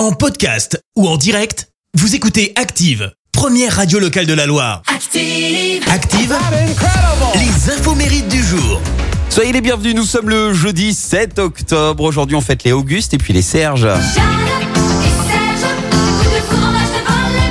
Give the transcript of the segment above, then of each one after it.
En podcast ou en direct, vous écoutez Active, première radio locale de la Loire. Active. Active, les infos mérites du jour. Soyez les bienvenus, nous sommes le jeudi 7 octobre. Aujourd'hui, on fête les Augustes et puis les Serges.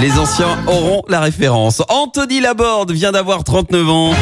Les anciens auront la référence. Anthony Laborde vient d'avoir 39 ans.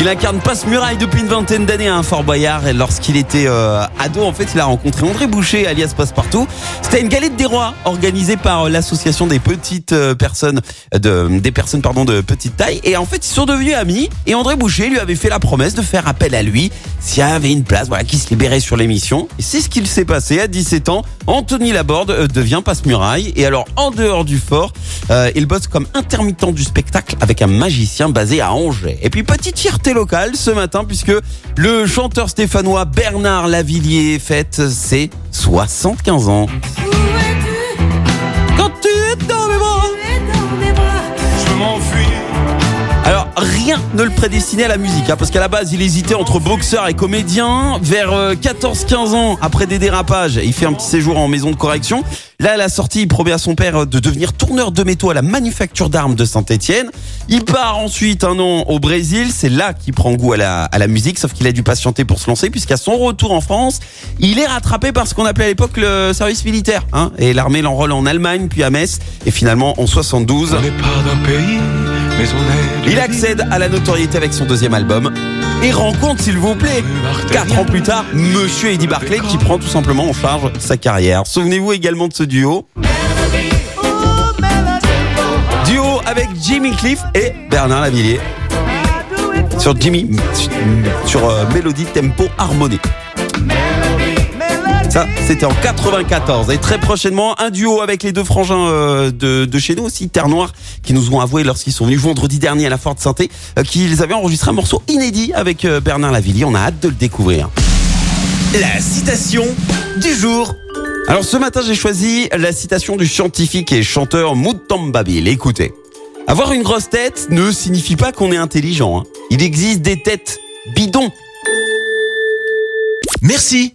Il incarne Passe-Muraille depuis une vingtaine d'années à un Fort Boyard et lorsqu'il était euh, ado, en fait, il a rencontré André Boucher, alias Passepartout. C'était une galette des rois organisée par euh, l'association des petites euh, personnes, de, des personnes pardon de petite taille. Et en fait, ils sont devenus amis. Et André Boucher lui avait fait la promesse de faire appel à lui s'il y avait une place, voilà, qui se libérait sur l'émission. C'est ce qu'il s'est passé à 17 ans. Anthony Laborde euh, devient Passe-Muraille. Et alors, en dehors du fort, euh, il bosse comme intermittent du spectacle avec un magicien basé à Angers. Et puis, petite fierté locale ce matin, puisque le chanteur stéphanois Bernard Lavillier fête ses 75 ans. Alors, rien ne le prédestinait à la musique, hein, parce qu'à la base, il hésitait entre boxeur et comédien. Vers euh, 14-15 ans, après des dérapages, il fait un petit séjour en maison de correction. Là, à la sortie, il promet à son père de devenir tourneur de métaux à la manufacture d'armes de Saint-Etienne. Il part ensuite un an au Brésil. C'est là qu'il prend goût à la, à la musique, sauf qu'il a dû patienter pour se lancer, puisqu'à son retour en France, il est rattrapé par ce qu'on appelait à l'époque le service militaire. Hein, et l'armée l'enrôle en Allemagne, puis à Metz, et finalement en 72. On n'est pas d'un pays, mais on est. Il accède à la notoriété avec son deuxième album et rencontre, s'il vous plaît, quatre ans plus tard, Monsieur Eddie Barclay qui prend tout simplement en charge sa carrière. Souvenez-vous également de ce duo. Duo avec Jimmy Cliff et Bernard Lavillier. Sur Jimmy, sur euh, mélodie, tempo, harmonie. Ça, c'était en 94. Et très prochainement, un duo avec les deux frangins euh, de, de chez nous aussi, Terre Noire, qui nous ont avoué lorsqu'ils sont venus vendredi dernier à la Forte Synthé, euh, qu'ils avaient enregistré un morceau inédit avec euh, Bernard Lavillier. On a hâte de le découvrir. La citation du jour. Alors ce matin, j'ai choisi la citation du scientifique et chanteur Mutambabil. Écoutez. Avoir une grosse tête ne signifie pas qu'on est intelligent. hein. Il existe des têtes bidons. Merci,